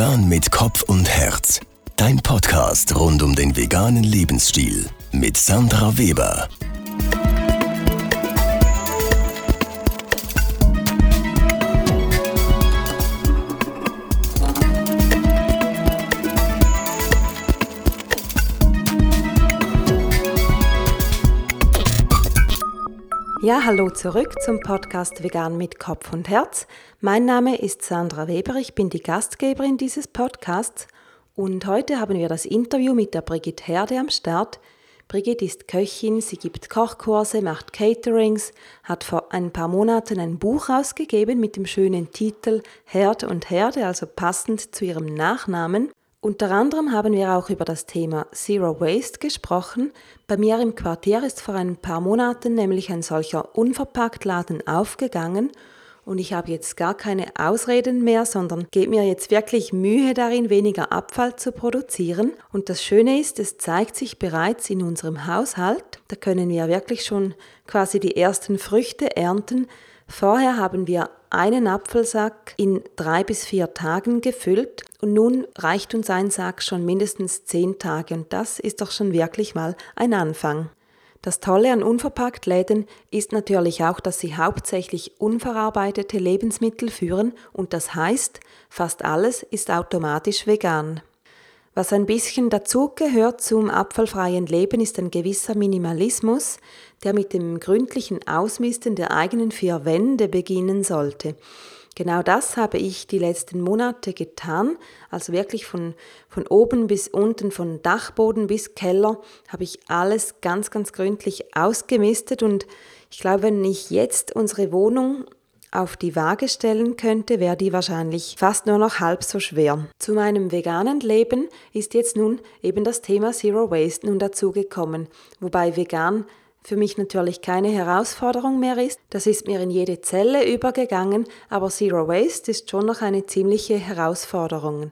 Vegan mit Kopf und Herz. Dein Podcast rund um den veganen Lebensstil mit Sandra Weber. Ja, hallo zurück zum Podcast Vegan mit Kopf und Herz. Mein Name ist Sandra Weber, ich bin die Gastgeberin dieses Podcasts und heute haben wir das Interview mit der Brigitte Herde am Start. Brigitte ist Köchin, sie gibt Kochkurse, macht Caterings, hat vor ein paar Monaten ein Buch ausgegeben mit dem schönen Titel Herd und Herde, also passend zu ihrem Nachnamen. Unter anderem haben wir auch über das Thema Zero Waste gesprochen. Bei mir im Quartier ist vor ein paar Monaten nämlich ein solcher Unverpacktladen aufgegangen und ich habe jetzt gar keine Ausreden mehr, sondern gebe mir jetzt wirklich Mühe darin, weniger Abfall zu produzieren. Und das Schöne ist, es zeigt sich bereits in unserem Haushalt. Da können wir wirklich schon quasi die ersten Früchte ernten. Vorher haben wir einen Apfelsack in drei bis vier Tagen gefüllt und nun reicht uns ein Sack schon mindestens zehn Tage und das ist doch schon wirklich mal ein Anfang. Das Tolle an Unverpacktläden ist natürlich auch, dass sie hauptsächlich unverarbeitete Lebensmittel führen und das heißt, fast alles ist automatisch vegan. Was ein bisschen dazugehört zum abfallfreien Leben ist ein gewisser Minimalismus, der mit dem gründlichen Ausmisten der eigenen vier Wände beginnen sollte. Genau das habe ich die letzten Monate getan, also wirklich von, von oben bis unten, von Dachboden bis Keller, habe ich alles ganz, ganz gründlich ausgemistet und ich glaube, wenn ich jetzt unsere Wohnung auf die Waage stellen könnte, wäre die wahrscheinlich fast nur noch halb so schwer. Zu meinem veganen Leben ist jetzt nun eben das Thema Zero Waste nun dazugekommen, wobei vegan für mich natürlich keine Herausforderung mehr ist. Das ist mir in jede Zelle übergegangen, aber Zero Waste ist schon noch eine ziemliche Herausforderung.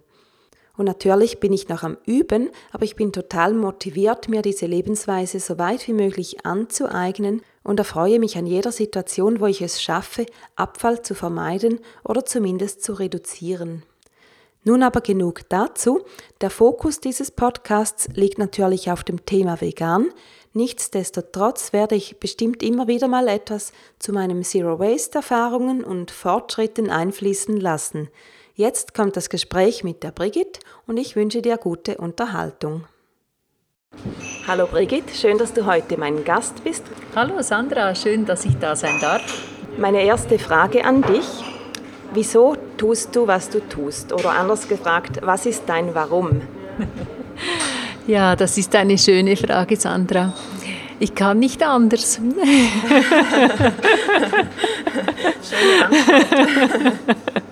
Und natürlich bin ich noch am Üben, aber ich bin total motiviert, mir diese Lebensweise so weit wie möglich anzueignen und erfreue mich an jeder Situation, wo ich es schaffe, Abfall zu vermeiden oder zumindest zu reduzieren. Nun aber genug dazu. Der Fokus dieses Podcasts liegt natürlich auf dem Thema Vegan. Nichtsdestotrotz werde ich bestimmt immer wieder mal etwas zu meinen Zero Waste Erfahrungen und Fortschritten einfließen lassen. Jetzt kommt das Gespräch mit der Brigitte und ich wünsche dir gute Unterhaltung. Hallo Brigitte, schön, dass du heute mein Gast bist. Hallo Sandra, schön, dass ich da sein darf. Meine erste Frage an dich. Wieso tust du, was du tust? Oder anders gefragt, was ist dein Warum? ja, das ist eine schöne Frage, Sandra. Ich kann nicht anders. Schöne Antwort.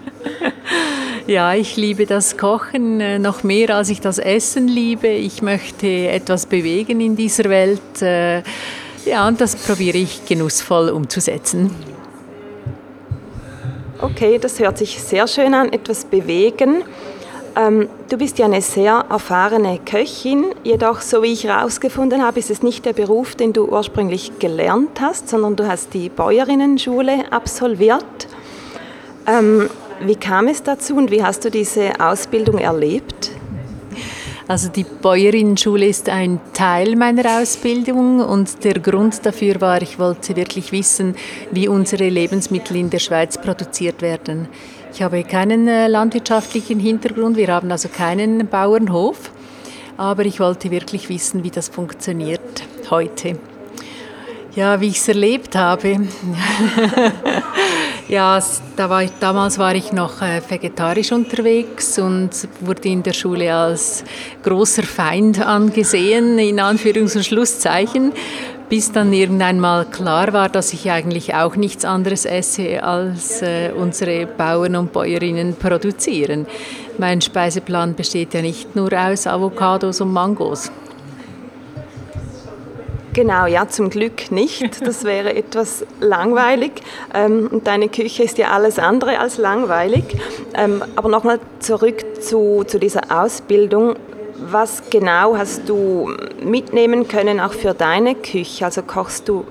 Ja, ich liebe das Kochen äh, noch mehr, als ich das Essen liebe. Ich möchte etwas bewegen in dieser Welt. Äh, ja, und das probiere ich genussvoll umzusetzen. Okay, das hört sich sehr schön an, etwas bewegen. Ähm, du bist ja eine sehr erfahrene Köchin, jedoch, so wie ich herausgefunden habe, ist es nicht der Beruf, den du ursprünglich gelernt hast, sondern du hast die Bäuerinnenschule absolviert. Ähm, wie kam es dazu und wie hast du diese Ausbildung erlebt? Also die Bäuerinnenschule ist ein Teil meiner Ausbildung und der Grund dafür war, ich wollte wirklich wissen, wie unsere Lebensmittel in der Schweiz produziert werden. Ich habe keinen äh, landwirtschaftlichen Hintergrund, wir haben also keinen Bauernhof, aber ich wollte wirklich wissen, wie das funktioniert heute. Ja, wie ich es erlebt habe. Ja, da war ich, damals war ich noch äh, vegetarisch unterwegs und wurde in der Schule als großer Feind angesehen, in Anführungs- und Schlusszeichen, bis dann irgendwann mal klar war, dass ich eigentlich auch nichts anderes esse, als äh, unsere Bauern und Bäuerinnen produzieren. Mein Speiseplan besteht ja nicht nur aus Avocados und Mangos. Genau, ja, zum Glück nicht. Das wäre etwas langweilig. Ähm, und deine Küche ist ja alles andere als langweilig. Ähm, aber nochmal zurück zu, zu dieser Ausbildung. Was genau hast du mitnehmen können, auch für deine Küche? Also kochst du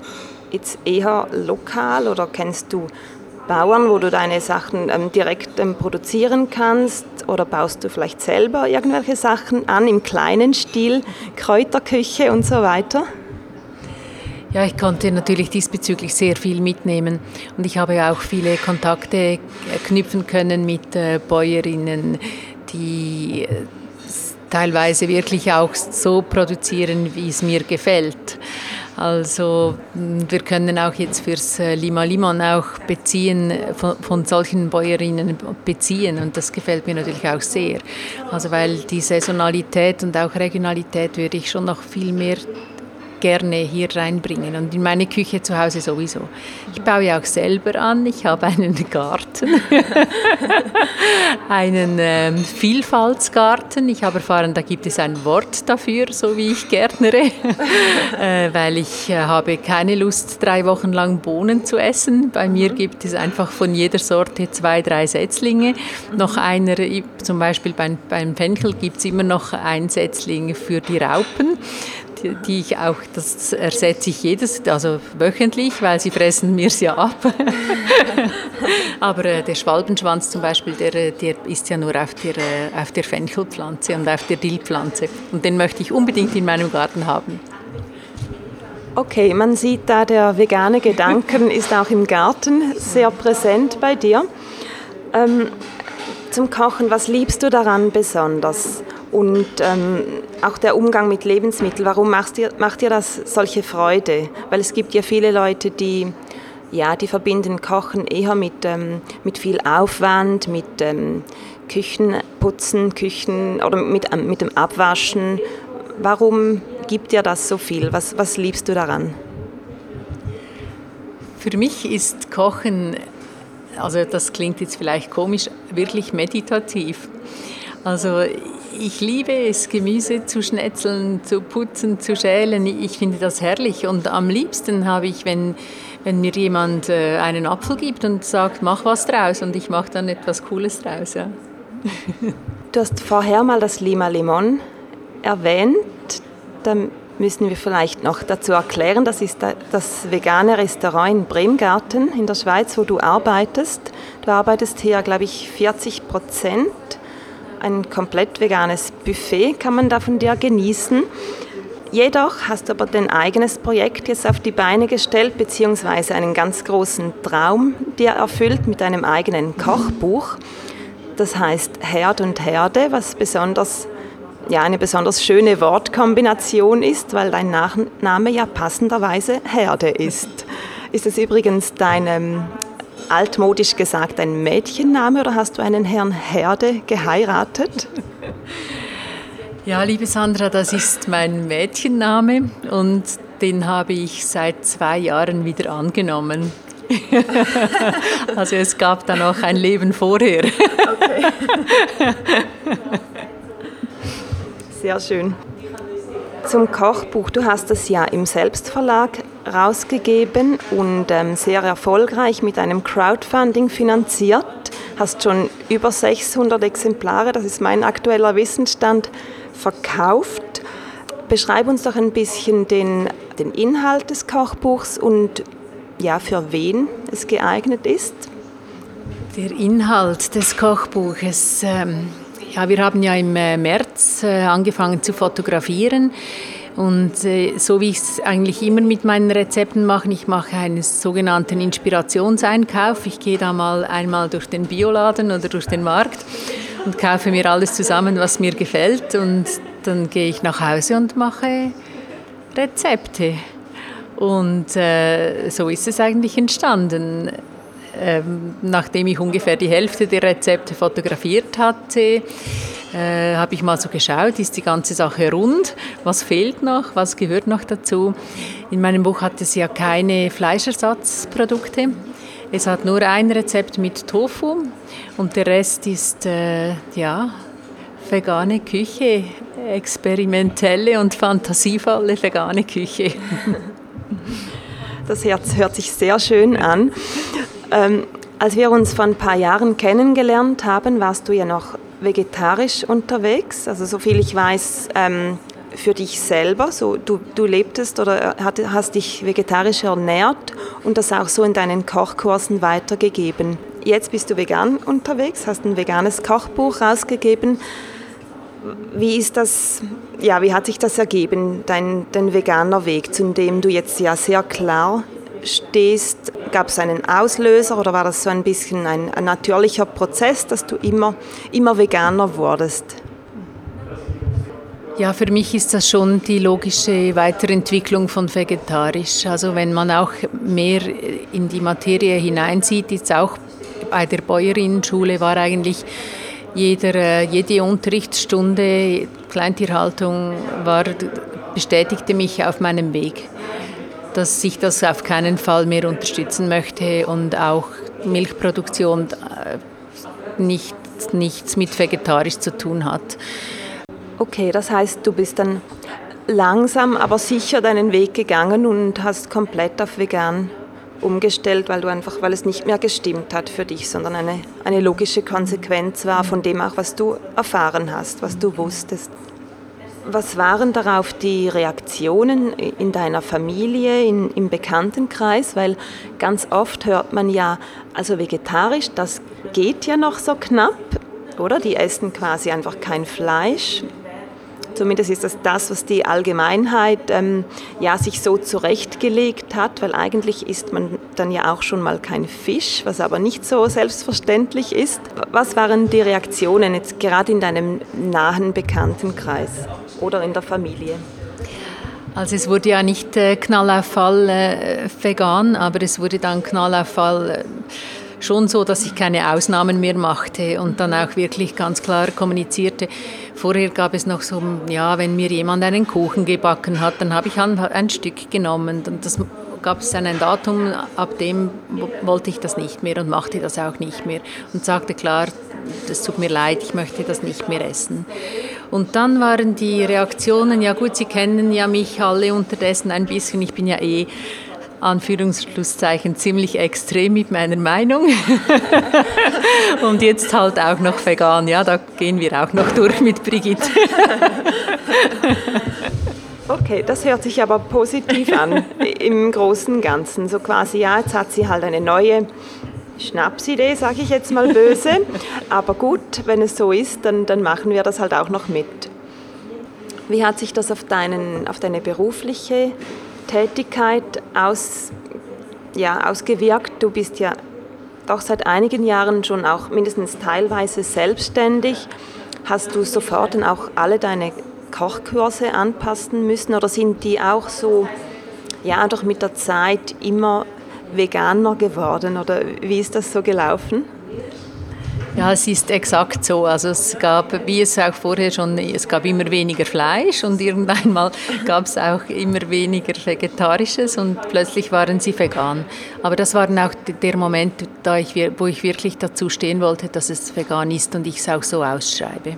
jetzt eher lokal oder kennst du Bauern, wo du deine Sachen ähm, direkt produzieren kannst? oder baust du vielleicht selber irgendwelche Sachen an im kleinen Stil, Kräuterküche und so weiter? Ja, ich konnte natürlich diesbezüglich sehr viel mitnehmen und ich habe auch viele Kontakte knüpfen können mit äh, Bäuerinnen, die äh, teilweise wirklich auch so produzieren, wie es mir gefällt. Also wir können auch jetzt fürs äh, Lima Limon auch beziehen, von, von, solchen Bäuerinnen beziehen und das gefällt mir natürlich auch sehr. Also weil die Saisonalität und auch Regionalität würde ich schon noch viel mehr gerne hier reinbringen und in meine Küche zu Hause sowieso. Ich baue ja auch selber an, ich habe einen Garten, einen ähm, Vielfaltsgarten. Ich habe erfahren, da gibt es ein Wort dafür, so wie ich gärtnere, äh, weil ich äh, habe keine Lust, drei Wochen lang Bohnen zu essen. Bei mir gibt es einfach von jeder Sorte zwei, drei Setzlinge. Noch einer, zum Beispiel beim, beim Fenchel gibt es immer noch ein Setzling für die Raupen die ich auch, das ersetze ich jedes, also wöchentlich, weil sie fressen mir ja ab. Aber äh, der Schwalbenschwanz zum Beispiel, der, der ist ja nur auf der, äh, auf der Fenchelpflanze und auf der Dillpflanze. Und den möchte ich unbedingt in meinem Garten haben. Okay, man sieht da, der vegane Gedanken ist auch im Garten sehr präsent bei dir. Ähm, zum Kochen, was liebst du daran besonders? Und ähm, auch der Umgang mit Lebensmitteln, warum macht dir, macht dir das solche Freude? Weil es gibt ja viele Leute, die, ja, die verbinden Kochen eher mit, ähm, mit viel Aufwand, mit ähm, Küchenputzen, Küchen oder mit, ähm, mit dem Abwaschen. Warum gibt dir das so viel? Was, was liebst du daran? Für mich ist Kochen, also das klingt jetzt vielleicht komisch, wirklich meditativ. Also ich liebe es, Gemüse zu schnetzeln, zu putzen, zu schälen. Ich finde das herrlich. Und am liebsten habe ich, wenn, wenn mir jemand äh, einen Apfel gibt und sagt, mach was draus. Und ich mache dann etwas Cooles draus. Ja. Du hast vorher mal das Lima Limon erwähnt. Da müssen wir vielleicht noch dazu erklären, das ist das vegane Restaurant in Bremgarten in der Schweiz, wo du arbeitest. Du arbeitest hier, glaube ich, 40 Prozent ein komplett veganes Buffet kann man da von dir genießen. Jedoch hast du aber dein eigenes Projekt jetzt auf die Beine gestellt, beziehungsweise einen ganz großen Traum dir erfüllt mit einem eigenen Kochbuch. Das heißt Herd und Herde, was besonders, ja, eine besonders schöne Wortkombination ist, weil dein Nachname ja passenderweise Herde ist. Ist es übrigens dein altmodisch gesagt ein Mädchenname oder hast du einen Herrn Herde geheiratet? Ja, liebe Sandra, das ist mein Mädchenname und den habe ich seit zwei Jahren wieder angenommen. also es gab da noch ein Leben vorher. Okay. Sehr schön. Zum Kochbuch. Du hast es ja im Selbstverlag rausgegeben und ähm, sehr erfolgreich mit einem Crowdfunding finanziert. Hast schon über 600 Exemplare, das ist mein aktueller Wissensstand, verkauft. Beschreib uns doch ein bisschen den, den Inhalt des Kochbuchs und ja, für wen es geeignet ist. Der Inhalt des Kochbuches. Ähm, ja, wir haben ja im äh, März äh, angefangen zu fotografieren. Und äh, so wie ich es eigentlich immer mit meinen Rezepten mache, ich mache einen sogenannten Inspirationseinkauf. Ich gehe da mal einmal durch den Bioladen oder durch den Markt und kaufe mir alles zusammen, was mir gefällt. Und dann gehe ich nach Hause und mache Rezepte. Und äh, so ist es eigentlich entstanden. Ähm, nachdem ich ungefähr die Hälfte der Rezepte fotografiert hatte, äh, habe ich mal so geschaut, ist die ganze Sache rund, was fehlt noch, was gehört noch dazu. In meinem Buch hat es ja keine Fleischersatzprodukte. Es hat nur ein Rezept mit Tofu und der Rest ist äh, ja vegane Küche, experimentelle und fantasievolle vegane Küche. Das Herz hört sich sehr schön an. Ähm, als wir uns vor ein paar Jahren kennengelernt haben, warst du ja noch vegetarisch unterwegs. Also so viel ich weiß, ähm, für dich selber, so du, du lebtest oder hast dich vegetarisch ernährt und das auch so in deinen Kochkursen weitergegeben. jetzt bist du vegan unterwegs, hast ein veganes Kochbuch rausgegeben. Wie ist das, ja, wie hat sich das ergeben, dein, dein veganer Weg, zu dem du jetzt ja sehr klar stehst? Gab es einen Auslöser oder war das so ein bisschen ein, ein natürlicher Prozess, dass du immer, immer veganer wurdest? Ja, für mich ist das schon die logische Weiterentwicklung von vegetarisch. Also wenn man auch mehr in die Materie hineinsieht, jetzt auch bei der Bäuerinnenschule war eigentlich jeder, äh, jede Unterrichtsstunde Kleintierhaltung war, bestätigte mich auf meinem Weg, dass ich das auf keinen Fall mehr unterstützen möchte und auch Milchproduktion äh, nicht, nichts mit vegetarisch zu tun hat. Okay, das heißt, du bist dann langsam, aber sicher deinen Weg gegangen und hast komplett auf vegan umgestellt, weil du einfach, weil es nicht mehr gestimmt hat für dich, sondern eine, eine logische Konsequenz war von dem auch, was du erfahren hast, was du wusstest. Was waren darauf die Reaktionen in deiner Familie, in, im Bekanntenkreis? Weil ganz oft hört man ja, also vegetarisch, das geht ja noch so knapp, oder? Die essen quasi einfach kein Fleisch. Zumindest ist das das, was die Allgemeinheit ähm, ja, sich so zurechtgelegt hat, weil eigentlich isst man dann ja auch schon mal kein Fisch, was aber nicht so selbstverständlich ist. Was waren die Reaktionen jetzt gerade in deinem nahen Bekanntenkreis oder in der Familie? Also es wurde ja nicht äh, Knallauffall äh, vegan, aber es wurde dann Knallauffall äh, schon so, dass ich keine Ausnahmen mehr machte und dann auch wirklich ganz klar kommunizierte. Vorher gab es noch so, ja, wenn mir jemand einen Kuchen gebacken hat, dann habe ich ein, ein Stück genommen und das gab es dann ein Datum, ab dem wollte ich das nicht mehr und machte das auch nicht mehr und sagte klar, es tut mir leid, ich möchte das nicht mehr essen. Und dann waren die Reaktionen, ja gut, Sie kennen ja mich alle unterdessen ein bisschen, ich bin ja eh Anführungsschlusszeichen ziemlich extrem mit meiner Meinung. und jetzt halt auch noch vegan. Ja, da gehen wir auch noch durch mit Brigitte. Okay, das hört sich aber positiv an im Großen Ganzen. So quasi, ja, jetzt hat sie halt eine neue Schnapsidee, sage ich jetzt mal böse. Aber gut, wenn es so ist, dann, dann machen wir das halt auch noch mit. Wie hat sich das auf, deinen, auf deine berufliche Tätigkeit aus, ja, ausgewirkt. Du bist ja doch seit einigen Jahren schon auch mindestens teilweise selbstständig. Hast du sofort dann auch alle deine Kochkurse anpassen müssen oder sind die auch so, ja, doch mit der Zeit immer veganer geworden oder wie ist das so gelaufen? Ja, es ist exakt so. Also es gab, wie es auch vorher schon, es gab immer weniger Fleisch und irgendwann mal gab es auch immer weniger Vegetarisches und plötzlich waren sie vegan. Aber das war auch der Moment, da ich, wo ich wirklich dazu stehen wollte, dass es vegan ist und ich es auch so ausschreibe.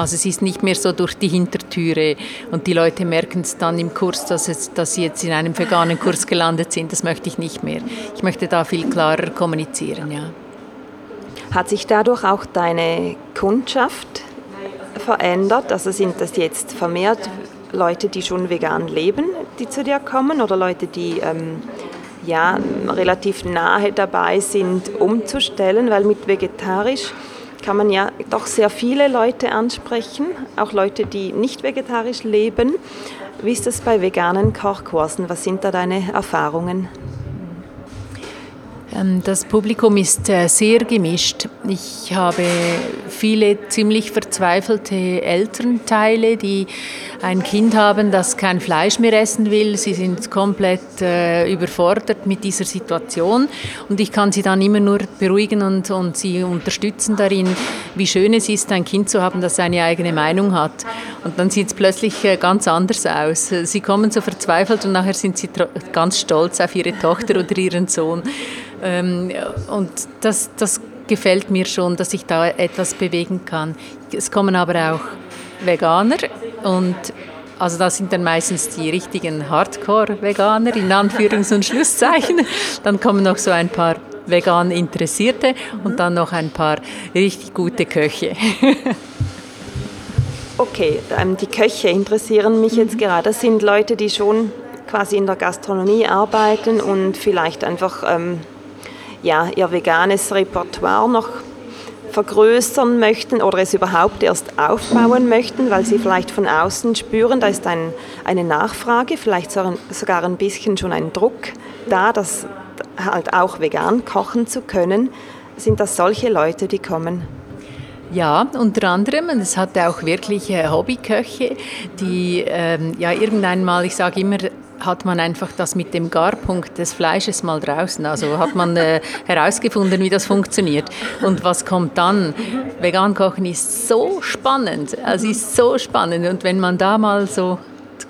Also es ist nicht mehr so durch die Hintertüre und die Leute merken es dann im Kurs, dass, es, dass sie jetzt in einem veganen Kurs gelandet sind. Das möchte ich nicht mehr. Ich möchte da viel klarer kommunizieren, ja. Hat sich dadurch auch deine Kundschaft verändert? Also sind das jetzt vermehrt Leute, die schon vegan leben, die zu dir kommen oder Leute, die ähm, ja, relativ nahe dabei sind, umzustellen, weil mit vegetarisch kann man ja doch sehr viele Leute ansprechen, auch Leute, die nicht vegetarisch leben. Wie ist das bei veganen Kochkursen? Was sind da deine Erfahrungen? Ähm, das Publikum ist äh, sehr gemischt. Ich habe viele ziemlich verzweifelte Elternteile, die ein Kind haben, das kein Fleisch mehr essen will. Sie sind komplett äh, überfordert mit dieser Situation und ich kann sie dann immer nur beruhigen und, und sie unterstützen darin, wie schön es ist, ein Kind zu haben, das seine eigene Meinung hat. Und dann sieht es plötzlich äh, ganz anders aus. Sie kommen so verzweifelt und nachher sind sie ganz stolz auf ihre Tochter oder ihren Sohn. Ähm, und das, das gefällt mir schon, dass ich da etwas bewegen kann. Es kommen aber auch Veganer und also das sind dann meistens die richtigen Hardcore-Veganer in Anführungs- und Schlusszeichen. Dann kommen noch so ein paar vegan Interessierte und dann noch ein paar richtig gute Köche. Okay, ähm, die Köche interessieren mich jetzt gerade. Das sind Leute, die schon quasi in der Gastronomie arbeiten und vielleicht einfach ähm, ja, ihr veganes Repertoire noch vergrößern möchten oder es überhaupt erst aufbauen möchten, weil sie vielleicht von außen spüren, da ist ein, eine Nachfrage, vielleicht sogar ein bisschen schon ein Druck da, das halt auch vegan kochen zu können. Sind das solche Leute, die kommen? Ja, unter anderem. Und es hatte auch wirklich äh, Hobbyköche, die ähm, ja irgendwann mal, ich sage immer, hat man einfach das mit dem Garpunkt des Fleisches mal draußen. Also hat man äh, herausgefunden, wie das funktioniert. Und was kommt dann? Vegan kochen ist so spannend. Also ist so spannend. Und wenn man da mal so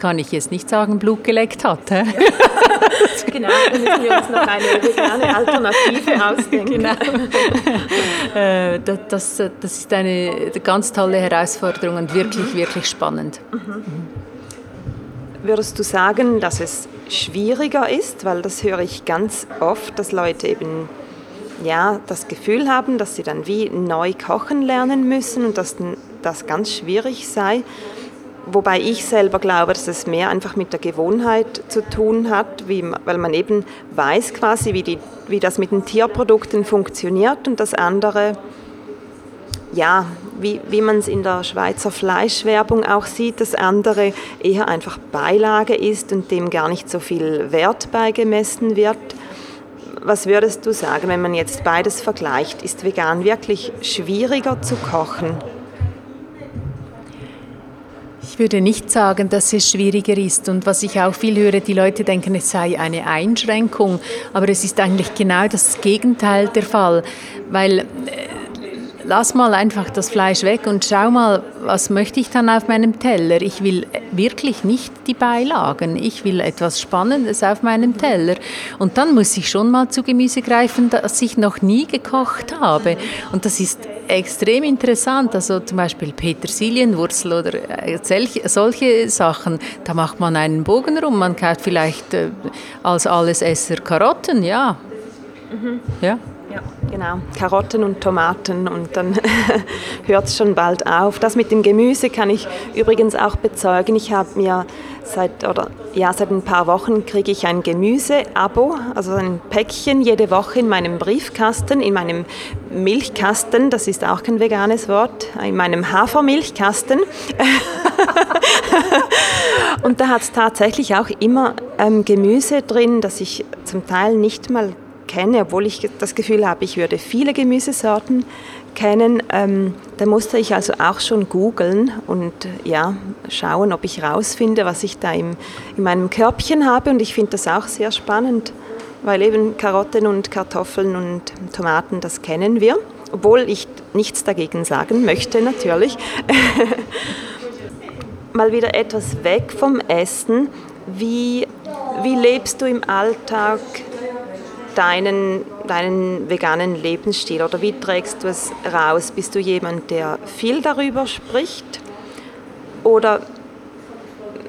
kann ich jetzt nicht sagen, Blut geleckt hat. Ja. genau, dann müssen wir uns noch eine vegane Alternative ausdenken. Genau. Äh, das, das ist eine ganz tolle Herausforderung und wirklich, wirklich spannend. Mhm. Würdest du sagen, dass es schwieriger ist, weil das höre ich ganz oft, dass Leute eben ja, das Gefühl haben, dass sie dann wie neu kochen lernen müssen und dass das ganz schwierig sei. Wobei ich selber glaube, dass es mehr einfach mit der Gewohnheit zu tun hat, wie, weil man eben weiß quasi, wie, die, wie das mit den Tierprodukten funktioniert und das andere ja, wie, wie man es in der Schweizer Fleischwerbung auch sieht, das andere eher einfach Beilage ist und dem gar nicht so viel Wert beigemessen wird. Was würdest du sagen, wenn man jetzt beides vergleicht? Ist vegan wirklich schwieriger zu kochen? Ich würde nicht sagen, dass es schwieriger ist. Und was ich auch viel höre, die Leute denken, es sei eine Einschränkung. Aber es ist eigentlich genau das Gegenteil der Fall. Weil äh, lass mal einfach das Fleisch weg und schau mal, was möchte ich dann auf meinem Teller. Ich will wirklich nicht die Beilagen. Ich will etwas Spannendes auf meinem Teller. Und dann muss ich schon mal zu Gemüse greifen, das ich noch nie gekocht habe. Und das ist extrem interessant. Also zum Beispiel Petersilienwurzel oder äh, solche Sachen. Da macht man einen Bogen rum. Man kauft vielleicht äh, als Allesesser Karotten, ja. Mhm. Ja. Genau. Karotten und Tomaten und dann hört es schon bald auf. Das mit dem Gemüse kann ich übrigens auch bezeugen. Ich habe mir seit oder ja seit ein paar Wochen kriege ich ein Gemüse-Abo, also ein Päckchen jede Woche in meinem Briefkasten, in meinem Milchkasten. Das ist auch kein veganes Wort. In meinem Hafermilchkasten. und da hat es tatsächlich auch immer ähm, Gemüse drin, das ich zum Teil nicht mal kenne, obwohl ich das Gefühl habe, ich würde viele Gemüsesorten kennen. Ähm, da musste ich also auch schon googeln und ja, schauen, ob ich rausfinde, was ich da im, in meinem Körbchen habe. Und ich finde das auch sehr spannend, weil eben Karotten und Kartoffeln und Tomaten, das kennen wir. Obwohl ich nichts dagegen sagen möchte, natürlich. Mal wieder etwas weg vom Essen. Wie, wie lebst du im Alltag deinen, deinen veganen Lebensstil oder wie trägst du es raus? Bist du jemand, der viel darüber spricht? Oder,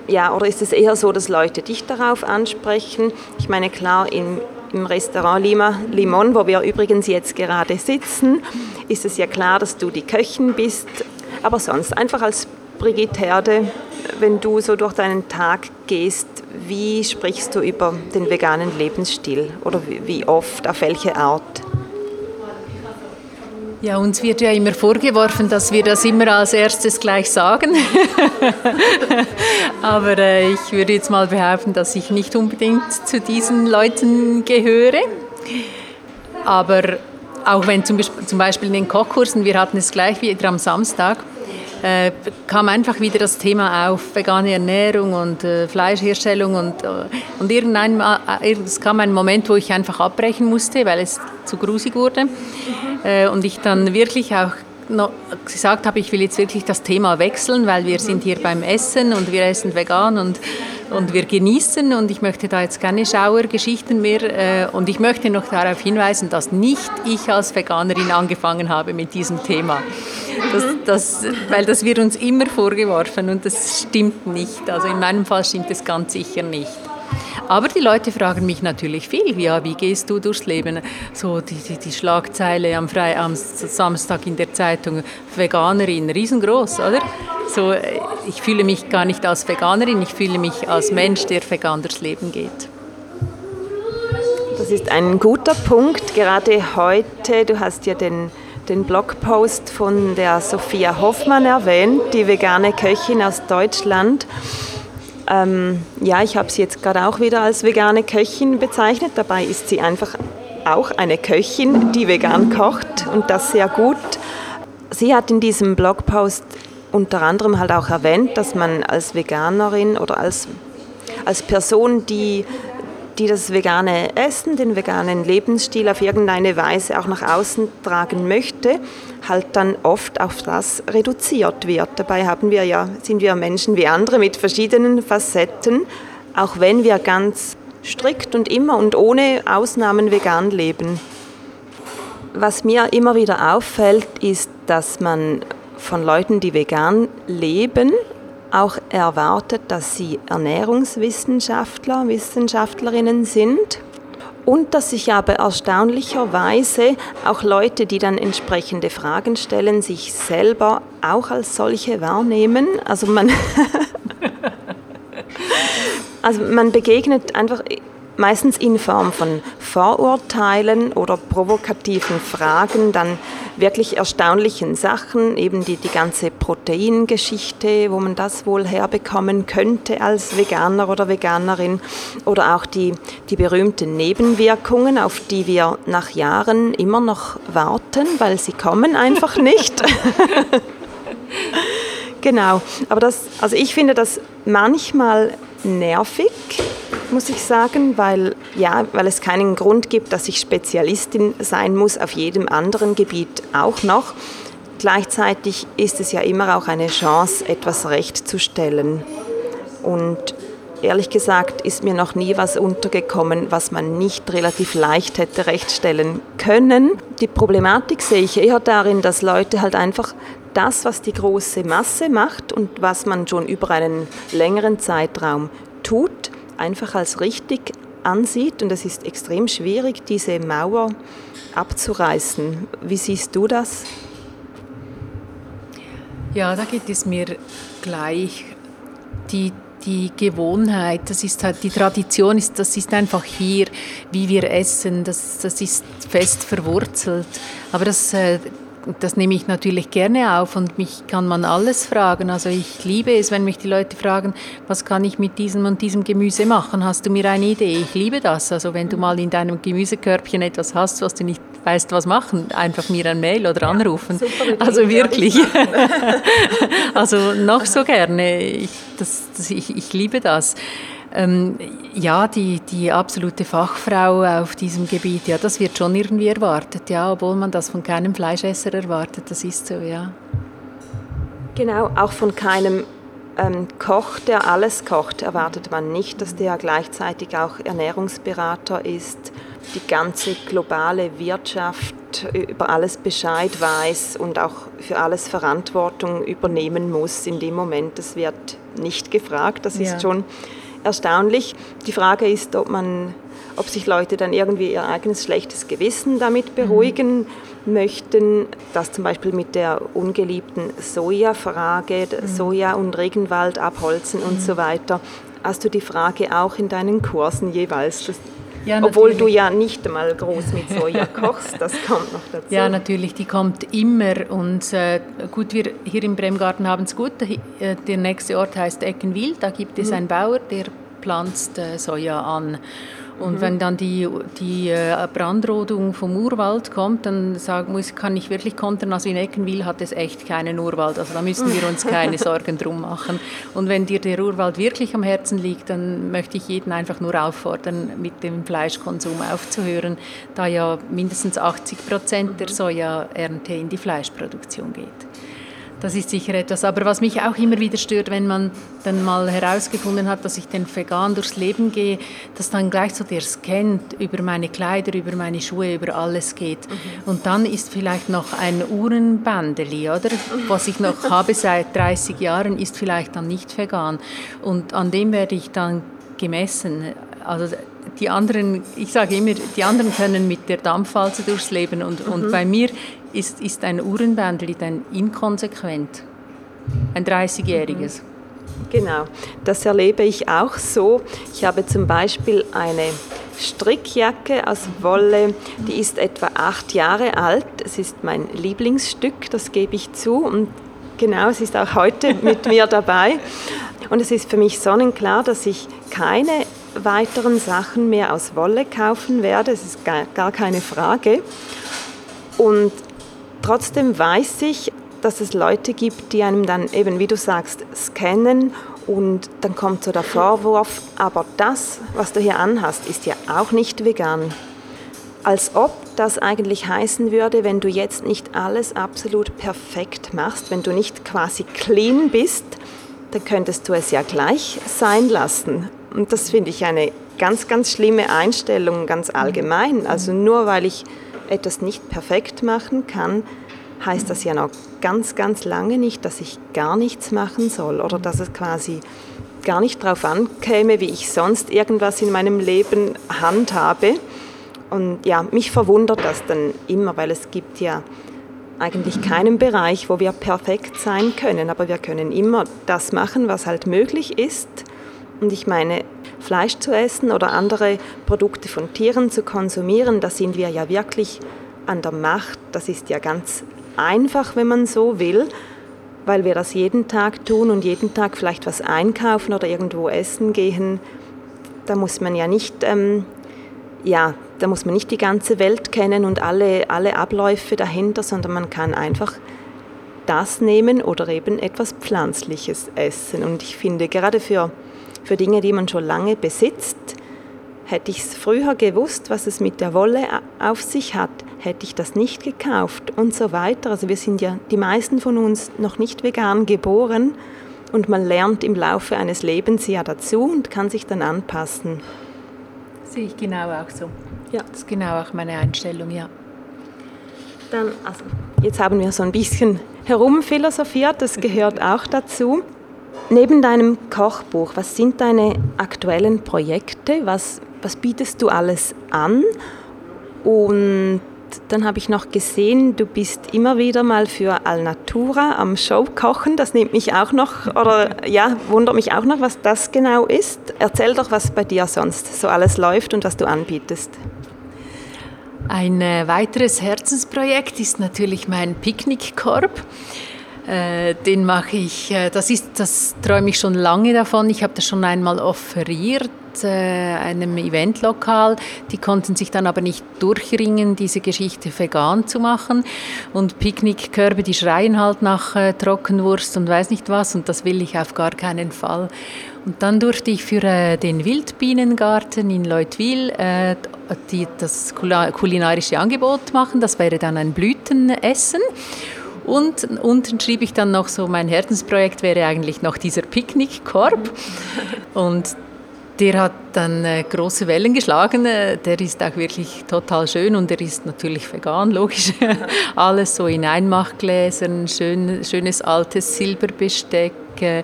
ja, oder ist es eher so, dass Leute dich darauf ansprechen? Ich meine, klar, im, im Restaurant Lima Limon, wo wir übrigens jetzt gerade sitzen, ist es ja klar, dass du die Köchin bist. Aber sonst einfach als Brigitte Herde, wenn du so durch deinen Tag gehst, wie sprichst du über den veganen Lebensstil oder wie oft, auf welche Art? Ja, uns wird ja immer vorgeworfen, dass wir das immer als erstes gleich sagen. Aber äh, ich würde jetzt mal behaupten, dass ich nicht unbedingt zu diesen Leuten gehöre. Aber auch wenn zum Beispiel in den Kochkursen, wir hatten es gleich wieder am Samstag, äh, kam einfach wieder das Thema auf, vegane Ernährung und äh, Fleischherstellung und, äh, und irgendein, äh, es kam ein Moment, wo ich einfach abbrechen musste, weil es zu grusig wurde mhm. und ich dann wirklich auch noch gesagt habe, ich will jetzt wirklich das Thema wechseln, weil wir sind hier beim Essen und wir essen vegan und, und wir genießen und ich möchte da jetzt keine Schauergeschichten mehr äh, und ich möchte noch darauf hinweisen, dass nicht ich als Veganerin angefangen habe mit diesem Thema. Das, das, weil das wird uns immer vorgeworfen und das stimmt nicht. Also in meinem Fall stimmt es ganz sicher nicht. Aber die Leute fragen mich natürlich viel, ja, wie gehst du durchs Leben? So die, die, die Schlagzeile am, Fre am Samstag in der Zeitung, Veganerin, riesengroß, oder? So, ich fühle mich gar nicht als Veganerin, ich fühle mich als Mensch, der vegan durchs Leben geht Das ist ein guter Punkt, gerade heute. Du hast ja den, den Blogpost von der Sophia Hoffmann erwähnt, die vegane Köchin aus Deutschland. Ähm, ja, ich habe sie jetzt gerade auch wieder als vegane Köchin bezeichnet. Dabei ist sie einfach auch eine Köchin, die vegan kocht und das sehr gut. Sie hat in diesem Blogpost unter anderem halt auch erwähnt, dass man als Veganerin oder als, als Person, die, die das vegane Essen, den veganen Lebensstil auf irgendeine Weise auch nach außen tragen möchte, halt dann oft auf das reduziert wird. Dabei haben wir ja, sind wir Menschen wie andere mit verschiedenen Facetten, auch wenn wir ganz strikt und immer und ohne Ausnahmen vegan leben. Was mir immer wieder auffällt, ist, dass man von Leuten, die vegan leben, auch erwartet, dass sie Ernährungswissenschaftler, Wissenschaftlerinnen sind und dass sich aber erstaunlicherweise auch Leute, die dann entsprechende Fragen stellen, sich selber auch als solche wahrnehmen. Also man, also man begegnet einfach meistens in Form von Vorurteilen oder provokativen Fragen, dann wirklich erstaunlichen Sachen, eben die, die ganze Proteingeschichte, wo man das wohl herbekommen könnte als Veganer oder Veganerin, oder auch die, die berühmten Nebenwirkungen, auf die wir nach Jahren immer noch warten, weil sie kommen einfach nicht. genau, aber das, also ich finde das manchmal nervig, muss ich sagen, weil, ja, weil es keinen Grund gibt, dass ich Spezialistin sein muss auf jedem anderen Gebiet auch noch. Gleichzeitig ist es ja immer auch eine Chance, etwas rechtzustellen. Und ehrlich gesagt ist mir noch nie was untergekommen, was man nicht relativ leicht hätte rechtstellen können. Die Problematik sehe ich eher darin, dass Leute halt einfach das, was die große Masse macht und was man schon über einen längeren Zeitraum tut, einfach als richtig ansieht. Und es ist extrem schwierig, diese Mauer abzureißen. Wie siehst du das? Ja, da geht es mir gleich. Die, die Gewohnheit, das ist halt die Tradition, ist, das ist einfach hier, wie wir essen, das, das ist fest verwurzelt. Aber das äh, das nehme ich natürlich gerne auf und mich kann man alles fragen. Also ich liebe es, wenn mich die Leute fragen, was kann ich mit diesem und diesem Gemüse machen? Hast du mir eine Idee? Ich liebe das. Also wenn du mal in deinem Gemüsekörbchen etwas hast, was du nicht weißt, was machen, einfach mir ein Mail oder anrufen. Ja, also wirklich. also noch so gerne. Ich, das, das, ich, ich liebe das. Ähm, ja, die, die absolute Fachfrau auf diesem Gebiet, ja, das wird schon irgendwie erwartet, ja, obwohl man das von keinem Fleischesser erwartet, das ist so, ja. Genau, auch von keinem ähm, Koch, der alles kocht, erwartet man nicht, dass der gleichzeitig auch Ernährungsberater ist, die ganze globale Wirtschaft über alles Bescheid weiß und auch für alles Verantwortung übernehmen muss in dem Moment. Das wird nicht gefragt, das ja. ist schon erstaunlich. Die Frage ist, ob, man, ob sich Leute dann irgendwie ihr eigenes schlechtes Gewissen damit beruhigen mhm. möchten. Das zum Beispiel mit der ungeliebten Soja-Frage, mhm. Soja und Regenwald abholzen mhm. und so weiter. Hast du die Frage auch in deinen Kursen jeweils? Ja, Obwohl du ja nicht einmal groß mit Soja kochst, das kommt noch dazu. Ja, natürlich, die kommt immer. Und äh, gut, wir hier im Bremgarten haben es gut. Äh, der nächste Ort heißt Eckenwil. Da gibt es mhm. einen Bauer, der pflanzt äh, Soja an. Und mhm. wenn dann die, die äh, Brandrodung vom Urwald kommt, dann sag, muss, kann ich wirklich kontern, also in Eckenwil hat es echt keinen Urwald, also da müssen wir uns keine Sorgen drum machen. Und wenn dir der Urwald wirklich am Herzen liegt, dann möchte ich jeden einfach nur auffordern, mit dem Fleischkonsum aufzuhören, da ja mindestens 80 Prozent der Sojaernte in die Fleischproduktion geht. Das ist sicher etwas. Aber was mich auch immer wieder stört, wenn man dann mal herausgefunden hat, dass ich den vegan durchs Leben gehe, dass dann gleich so der Scan über meine Kleider, über meine Schuhe, über alles geht. Mhm. Und dann ist vielleicht noch ein Uhrenbändeli, oder? Was ich noch habe seit 30 Jahren, ist vielleicht dann nicht vegan. Und an dem werde ich dann gemessen. Also die anderen, ich sage immer, die anderen können mit der Dampfwalze durchs Leben und, mhm. und bei mir ist, ist ein Uhrenbändel ein inkonsequent, ein 30-jähriges. Genau, das erlebe ich auch so. Ich habe zum Beispiel eine Strickjacke aus Wolle, die ist etwa acht Jahre alt. Es ist mein Lieblingsstück, das gebe ich zu. Und genau, es ist auch heute mit mir dabei. Und es ist für mich sonnenklar, dass ich keine weiteren Sachen mehr aus Wolle kaufen werde. Es ist gar, gar keine Frage. Und trotzdem weiß ich, dass es Leute gibt, die einem dann eben, wie du sagst, scannen und dann kommt so der Vorwurf, aber das, was du hier anhast, ist ja auch nicht vegan. Als ob das eigentlich heißen würde, wenn du jetzt nicht alles absolut perfekt machst, wenn du nicht quasi clean bist, dann könntest du es ja gleich sein lassen. Und das finde ich eine ganz, ganz schlimme Einstellung, ganz allgemein. Also nur weil ich etwas nicht perfekt machen kann, heißt das ja noch ganz, ganz lange nicht, dass ich gar nichts machen soll oder dass es quasi gar nicht darauf ankäme, wie ich sonst irgendwas in meinem Leben handhabe. Und ja, mich verwundert das dann immer, weil es gibt ja eigentlich keinen Bereich, wo wir perfekt sein können, aber wir können immer das machen, was halt möglich ist. Und ich meine, Fleisch zu essen oder andere Produkte von Tieren zu konsumieren, da sind wir ja wirklich an der Macht. Das ist ja ganz einfach, wenn man so will, weil wir das jeden Tag tun und jeden Tag vielleicht was einkaufen oder irgendwo essen gehen. Da muss man ja nicht, ähm, ja, da muss man nicht die ganze Welt kennen und alle, alle Abläufe dahinter, sondern man kann einfach das nehmen oder eben etwas Pflanzliches essen. Und ich finde, gerade für, für Dinge, die man schon lange besitzt, hätte ich es früher gewusst, was es mit der Wolle auf sich hat, hätte ich das nicht gekauft und so weiter. Also wir sind ja die meisten von uns noch nicht vegan geboren und man lernt im Laufe eines Lebens ja dazu und kann sich dann anpassen. Sehe ich genau auch so. Ja. Das ist genau auch meine Einstellung, ja. Dann, also, jetzt haben wir so ein bisschen herumphilosophiert, das gehört auch dazu. Neben deinem Kochbuch, was sind deine aktuellen Projekte? Was, was bietest du alles an? Und dann habe ich noch gesehen, du bist immer wieder mal für Alnatura am Show kochen. Das nimmt mich auch noch, oder ja, wundert mich auch noch, was das genau ist. Erzähl doch, was bei dir sonst so alles läuft und was du anbietest. Ein äh, weiteres Herzensprojekt ist natürlich mein Picknickkorb. Äh, den mache ich, äh, das, ist, das träume ich schon lange davon. Ich habe das schon einmal offeriert äh, einem Eventlokal. Die konnten sich dann aber nicht durchringen, diese Geschichte vegan zu machen. Und Picknickkörbe, die schreien halt nach äh, Trockenwurst und weiß nicht was. Und das will ich auf gar keinen Fall. Und dann durfte ich für äh, den Wildbienengarten in Leutwil äh, die, das kulinarische Angebot machen. Das wäre dann ein Blütenessen. Und unten schrieb ich dann noch so, mein Herzensprojekt wäre eigentlich noch dieser Picknickkorb. Und der hat dann äh, große Wellen geschlagen. Äh, der ist auch wirklich total schön und er ist natürlich vegan, logisch. Alles so in Einmachgläsern, schön, schönes altes Silberbesteck, äh,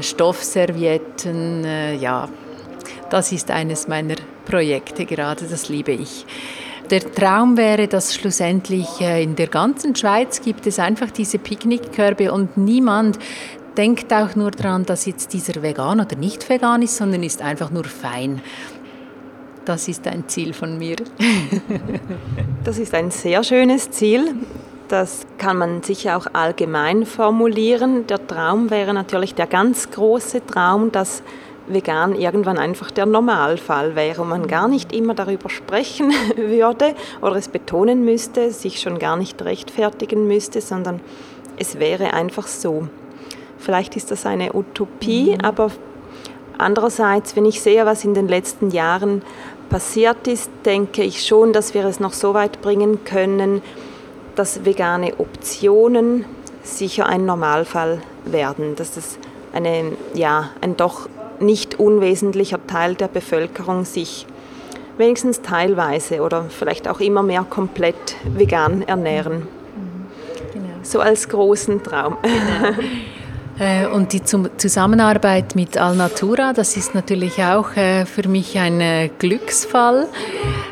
Stoffservietten. Ja, das ist eines meiner Projekte gerade, das liebe ich. Der Traum wäre, dass schlussendlich äh, in der ganzen Schweiz gibt es einfach diese Picknickkörbe und niemand denkt auch nur daran, dass jetzt dieser vegan oder nicht vegan ist, sondern ist einfach nur fein. Das ist ein Ziel von mir. das ist ein sehr schönes Ziel. Das kann man sicher auch allgemein formulieren. Der Traum wäre natürlich der ganz große Traum, dass vegan irgendwann einfach der Normalfall wäre und man gar nicht immer darüber sprechen würde oder es betonen müsste, sich schon gar nicht rechtfertigen müsste, sondern es wäre einfach so. Vielleicht ist das eine Utopie, mhm. aber andererseits, wenn ich sehe, was in den letzten Jahren passiert ist, denke ich schon, dass wir es noch so weit bringen können, dass vegane Optionen sicher ein Normalfall werden, dass es eine, ja, ein doch nicht unwesentlicher Teil der Bevölkerung sich wenigstens teilweise oder vielleicht auch immer mehr komplett vegan ernähren. Genau. So als großen Traum. Genau. Und die Zusammenarbeit mit Alnatura, das ist natürlich auch äh, für mich ein äh, Glücksfall,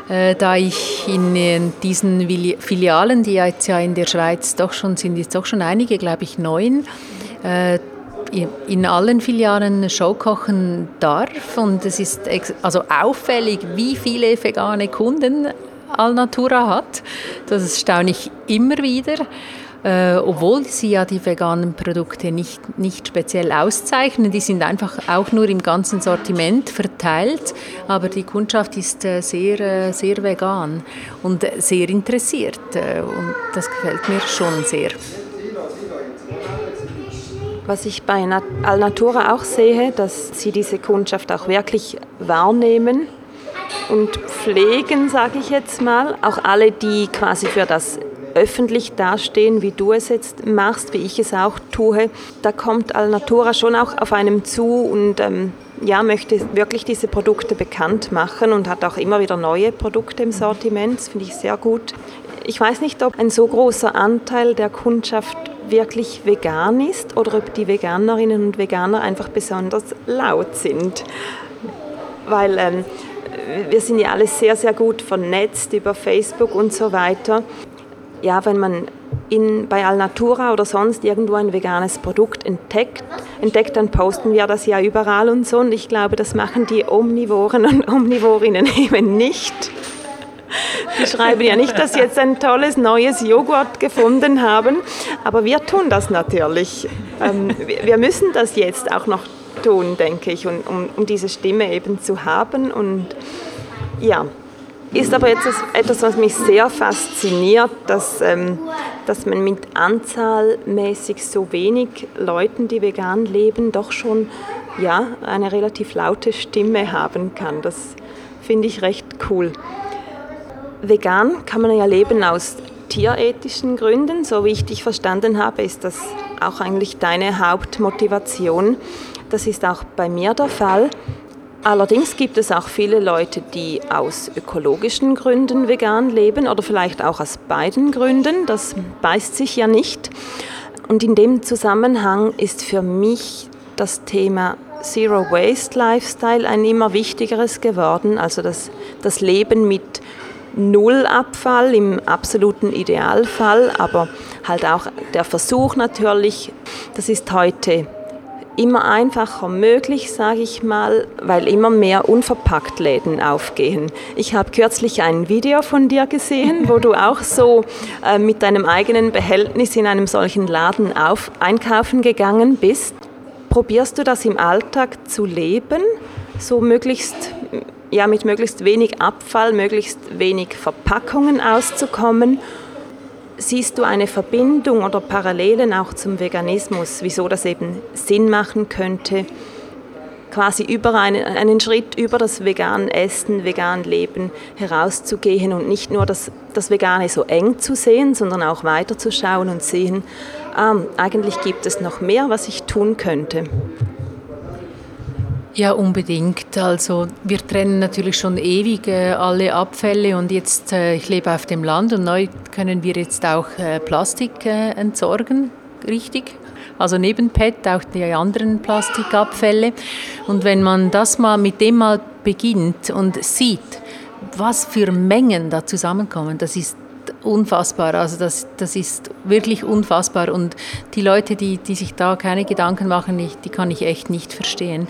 da ich in diesen Filialen, die jetzt ja in der Schweiz doch schon sind, jetzt doch schon einige, glaube ich neun, in allen Filialen Show kochen darf und es ist also auffällig, wie viele vegane Kunden Alnatura hat. Das staune ich immer wieder. Äh, obwohl sie ja die veganen Produkte nicht, nicht speziell auszeichnen. Die sind einfach auch nur im ganzen Sortiment verteilt, aber die Kundschaft ist äh, sehr, äh, sehr vegan und sehr interessiert äh, und das gefällt mir schon sehr. Was ich bei Alnatura auch sehe, dass sie diese Kundschaft auch wirklich wahrnehmen und pflegen, sage ich jetzt mal. Auch alle, die quasi für das öffentlich dastehen, wie du es jetzt machst, wie ich es auch tue. Da kommt Alnatura schon auch auf einem zu und ähm, ja, möchte wirklich diese Produkte bekannt machen und hat auch immer wieder neue Produkte im Sortiment. Das finde ich sehr gut. Ich weiß nicht, ob ein so großer Anteil der Kundschaft wirklich vegan ist oder ob die Veganerinnen und Veganer einfach besonders laut sind. Weil ähm, wir sind ja alle sehr, sehr gut vernetzt über Facebook und so weiter ja, wenn man in, bei Alnatura oder sonst irgendwo ein veganes Produkt entdeckt, entdeckt, dann posten wir das ja überall und so. Und ich glaube, das machen die Omnivoren und Omnivorinnen eben nicht. Die schreiben ja nicht, dass sie jetzt ein tolles neues Joghurt gefunden haben, aber wir tun das natürlich. Ähm, wir müssen das jetzt auch noch tun, denke ich, um, um diese Stimme eben zu haben. Und ja, ist aber jetzt etwas, was mich sehr fasziniert, dass, ähm, dass man mit anzahlmäßig so wenig Leuten, die vegan leben, doch schon ja, eine relativ laute Stimme haben kann. Das finde ich recht cool. Vegan kann man ja leben aus tierethischen Gründen. So wie ich dich verstanden habe, ist das auch eigentlich deine Hauptmotivation. Das ist auch bei mir der Fall. Allerdings gibt es auch viele Leute, die aus ökologischen Gründen vegan leben oder vielleicht auch aus beiden Gründen. Das beißt sich ja nicht. Und in dem Zusammenhang ist für mich das Thema Zero Waste Lifestyle ein immer wichtigeres geworden. Also das, das Leben mit Null Abfall im absoluten Idealfall, aber halt auch der Versuch natürlich, das ist heute immer einfacher möglich, sage ich mal, weil immer mehr unverpackt Läden aufgehen. Ich habe kürzlich ein Video von dir gesehen, wo du auch so äh, mit deinem eigenen Behältnis in einem solchen Laden auf, einkaufen gegangen bist. Probierst du das im Alltag zu leben, so möglichst ja, mit möglichst wenig Abfall, möglichst wenig Verpackungen auszukommen Siehst du eine Verbindung oder Parallelen auch zum Veganismus, wieso das eben Sinn machen könnte, quasi über einen, einen Schritt über das vegan Essen, vegan Leben herauszugehen und nicht nur das, das Vegane so eng zu sehen, sondern auch weiterzuschauen und sehen, ah, eigentlich gibt es noch mehr, was ich tun könnte. Ja, unbedingt. Also wir trennen natürlich schon ewig äh, alle Abfälle und jetzt, äh, ich lebe auf dem Land und neu können wir jetzt auch äh, Plastik äh, entsorgen, richtig? Also neben PET auch die anderen Plastikabfälle. Und wenn man das mal mit dem mal beginnt und sieht, was für Mengen da zusammenkommen, das ist unfassbar. Also das, das ist wirklich unfassbar. Und die Leute, die, die sich da keine Gedanken machen, die kann ich echt nicht verstehen.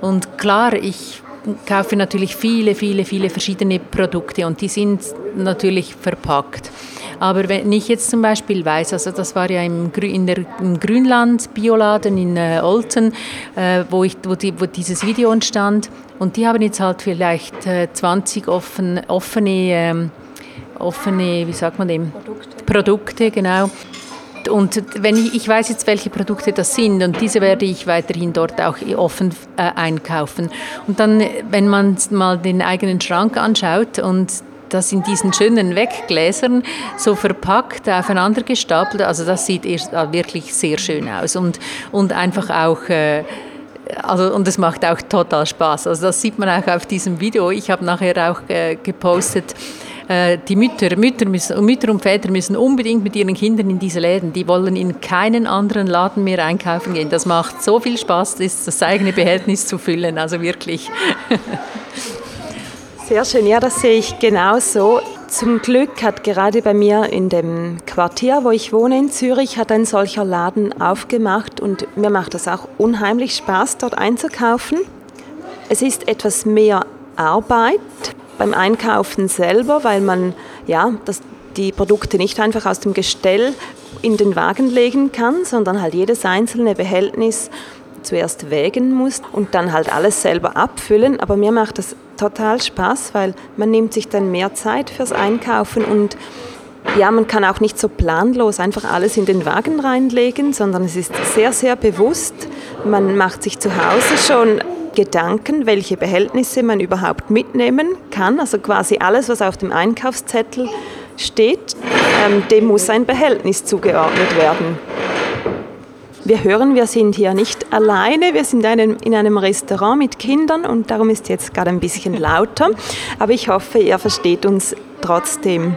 Und klar, ich kaufe natürlich viele, viele, viele verschiedene Produkte und die sind natürlich verpackt. Aber wenn ich jetzt zum Beispiel weiß, also das war ja im, in der, im Grünland Bioladen in äh, Olten, äh, wo, ich, wo, die, wo dieses Video entstand und die haben jetzt halt vielleicht äh, 20 offen, offene, ähm, offene, wie sagt man dem? Produkte. Produkte, genau. Und wenn ich, ich weiß jetzt, welche Produkte das sind und diese werde ich weiterhin dort auch offen äh, einkaufen. Und dann, wenn man mal den eigenen Schrank anschaut und das in diesen schönen Weggläsern so verpackt, aufeinander gestapelt, also das sieht erst äh, wirklich sehr schön aus und, und einfach auch... Äh, also, und es macht auch total Spaß. Also das sieht man auch auf diesem Video. Ich habe nachher auch äh, gepostet, die Mütter, Mütter, müssen, Mütter und Väter müssen unbedingt mit ihren Kindern in diese Läden. Die wollen in keinen anderen Laden mehr einkaufen gehen. Das macht so viel Spaß, das, das eigene Behältnis zu füllen. Also wirklich. Sehr schön, ja, das sehe ich genauso. Zum Glück hat gerade bei mir in dem Quartier, wo ich wohne in Zürich, hat ein solcher Laden aufgemacht und mir macht es auch unheimlich Spaß, dort einzukaufen. Es ist etwas mehr Arbeit beim Einkaufen selber, weil man ja, das, die Produkte nicht einfach aus dem Gestell in den Wagen legen kann, sondern halt jedes einzelne Behältnis zuerst wägen muss und dann halt alles selber abfüllen. Aber mir macht das total Spaß, weil man nimmt sich dann mehr Zeit fürs Einkaufen und ja, man kann auch nicht so planlos einfach alles in den Wagen reinlegen, sondern es ist sehr, sehr bewusst. Man macht sich zu Hause schon Gedanken, welche Behältnisse man überhaupt mitnehmen kann. Also quasi alles, was auf dem Einkaufszettel steht, ähm, dem muss ein Behältnis zugeordnet werden. Wir hören, wir sind hier nicht alleine, wir sind einem, in einem Restaurant mit Kindern und darum ist jetzt gerade ein bisschen lauter, aber ich hoffe, ihr versteht uns trotzdem.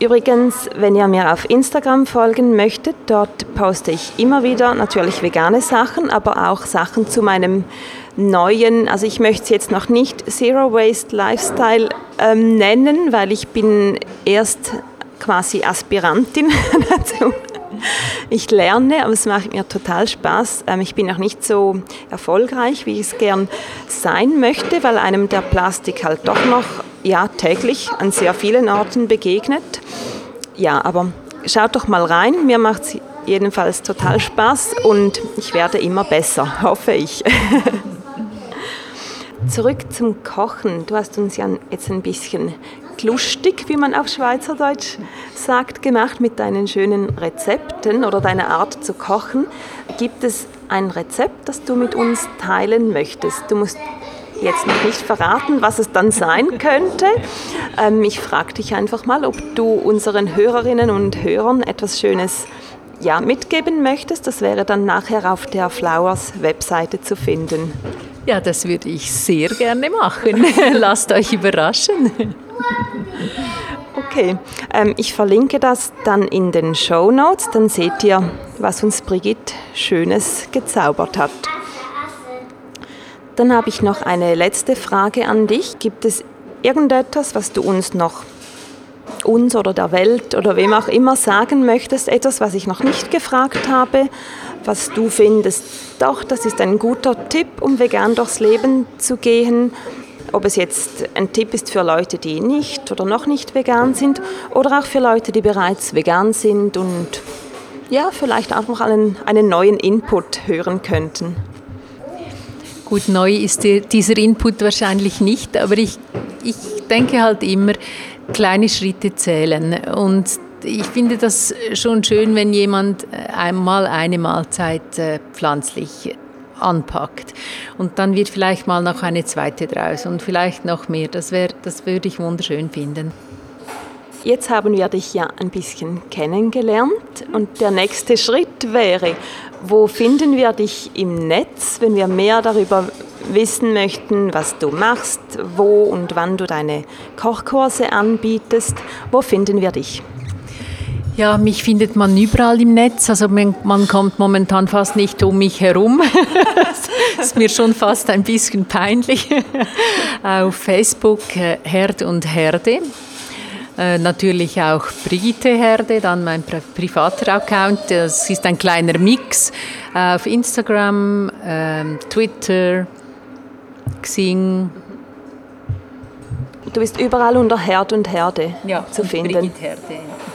Übrigens, wenn ihr mir auf Instagram folgen möchtet, dort poste ich immer wieder natürlich vegane Sachen, aber auch Sachen zu meinem neuen, also ich möchte es jetzt noch nicht Zero Waste Lifestyle ähm, nennen, weil ich bin erst quasi Aspirantin dazu. Ich lerne, aber es macht mir total Spaß. Ähm, ich bin noch nicht so erfolgreich, wie ich es gern sein möchte, weil einem der Plastik halt doch noch ja, täglich an sehr vielen Orten begegnet. Ja, aber schaut doch mal rein. Mir macht es jedenfalls total Spaß und ich werde immer besser, hoffe ich. Zurück zum Kochen. Du hast uns ja jetzt ein bisschen lustig, wie man auf Schweizerdeutsch sagt, gemacht mit deinen schönen Rezepten oder deiner Art zu kochen. Gibt es ein Rezept, das du mit uns teilen möchtest? Du musst jetzt noch nicht verraten, was es dann sein könnte. Ähm, ich frage dich einfach mal, ob du unseren Hörerinnen und Hörern etwas Schönes ja, mitgeben möchtest. Das wäre dann nachher auf der Flowers Webseite zu finden. Ja, das würde ich sehr gerne machen. Lasst euch überraschen. Okay, ähm, ich verlinke das dann in den Show Notes, dann seht ihr, was uns Brigitte Schönes gezaubert hat. Dann habe ich noch eine letzte Frage an dich. Gibt es irgendetwas, was du uns noch uns oder der Welt oder wem auch immer sagen möchtest, etwas, was ich noch nicht gefragt habe, was du findest, doch, das ist ein guter Tipp, um vegan durchs Leben zu gehen, ob es jetzt ein Tipp ist für Leute, die nicht oder noch nicht vegan sind oder auch für Leute, die bereits vegan sind und ja, vielleicht auch noch einen, einen neuen Input hören könnten. Gut, neu ist dieser Input wahrscheinlich nicht, aber ich, ich denke halt immer, kleine Schritte zählen. Und ich finde das schon schön, wenn jemand einmal eine Mahlzeit äh, pflanzlich anpackt. Und dann wird vielleicht mal noch eine zweite draus und vielleicht noch mehr. Das, wär, das würde ich wunderschön finden. Jetzt haben wir dich ja ein bisschen kennengelernt und der nächste Schritt wäre, wo finden wir dich im Netz, wenn wir mehr darüber wissen möchten, was du machst, wo und wann du deine Kochkurse anbietest? Wo finden wir dich? Ja, mich findet man überall im Netz. Also man, man kommt momentan fast nicht um mich herum. das ist mir schon fast ein bisschen peinlich. Auf Facebook äh, Herd und Herde. Äh, natürlich auch Brigitte Herde, dann mein Pri privater Account. Das ist ein kleiner Mix. Äh, auf Instagram, äh, Twitter, Xing. Du bist überall unter Herd und Herde ja, zu finden. Brigitte Herde.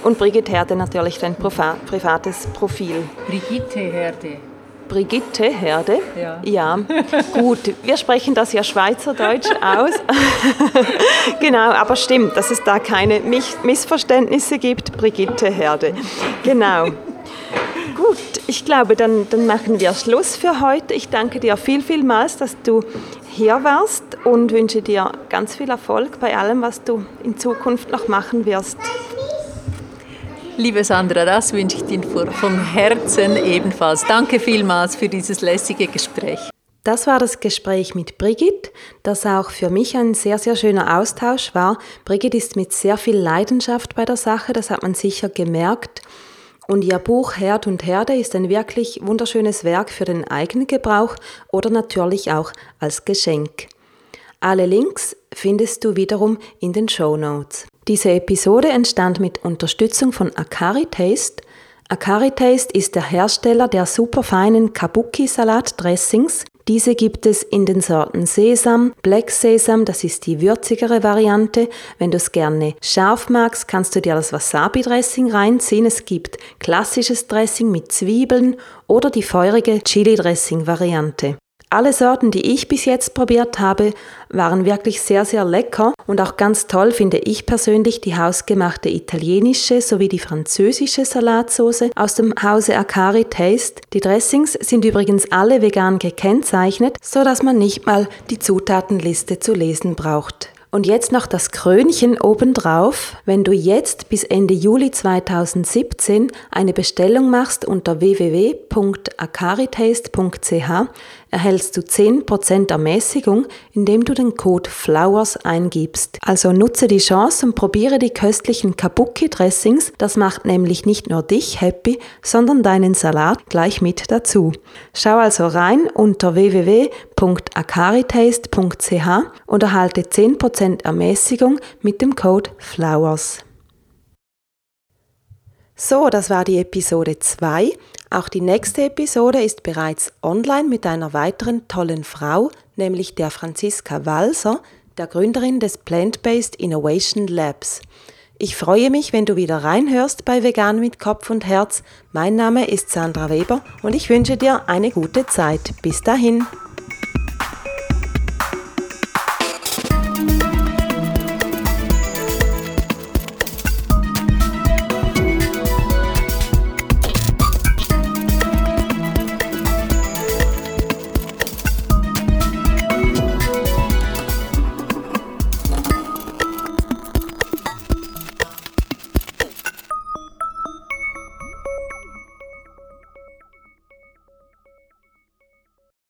Und Brigitte Herde natürlich dein privates Profil. Brigitte Herde. Brigitte Herde? Ja. ja. Gut, wir sprechen das ja Schweizerdeutsch aus. genau, aber stimmt, dass es da keine Missverständnisse gibt. Brigitte Herde. Genau. Gut, ich glaube, dann, dann machen wir Schluss für heute. Ich danke dir viel, vielmals, dass du hier warst und wünsche dir ganz viel Erfolg bei allem, was du in Zukunft noch machen wirst. Liebe Sandra, das wünsche ich dir von Herzen ebenfalls. Danke vielmals für dieses lässige Gespräch. Das war das Gespräch mit Brigitte, das auch für mich ein sehr, sehr schöner Austausch war. Brigitte ist mit sehr viel Leidenschaft bei der Sache, das hat man sicher gemerkt. Und ihr Buch Herd und Herde ist ein wirklich wunderschönes Werk für den eigenen Gebrauch oder natürlich auch als Geschenk. Alle Links findest du wiederum in den Show Notes. Diese Episode entstand mit Unterstützung von Akari Taste. Akari Taste ist der Hersteller der superfeinen Kabuki-Salat-Dressings, diese gibt es in den Sorten Sesam, Black Sesam, das ist die würzigere Variante. Wenn du es gerne scharf magst, kannst du dir das Wasabi-Dressing reinziehen. Es gibt klassisches Dressing mit Zwiebeln oder die feurige Chili-Dressing-Variante. Alle Sorten, die ich bis jetzt probiert habe, waren wirklich sehr, sehr lecker und auch ganz toll finde ich persönlich die hausgemachte italienische sowie die französische Salatsauce aus dem Hause Akari Taste. Die Dressings sind übrigens alle vegan gekennzeichnet, so dass man nicht mal die Zutatenliste zu lesen braucht. Und jetzt noch das Krönchen obendrauf. Wenn du jetzt bis Ende Juli 2017 eine Bestellung machst unter www.akaritaste.ch, erhältst du 10% Ermäßigung, indem du den Code FLOWERS eingibst. Also nutze die Chance und probiere die köstlichen Kabuki-Dressings. Das macht nämlich nicht nur dich happy, sondern deinen Salat gleich mit dazu. Schau also rein unter www.akaritaste.ch und erhalte 10% Ermäßigung mit dem Code FLOWERS. So, das war die Episode 2. Auch die nächste Episode ist bereits online mit einer weiteren tollen Frau, nämlich der Franziska Walser, der Gründerin des Plant-Based Innovation Labs. Ich freue mich, wenn du wieder reinhörst bei Vegan mit Kopf und Herz. Mein Name ist Sandra Weber und ich wünsche dir eine gute Zeit. Bis dahin.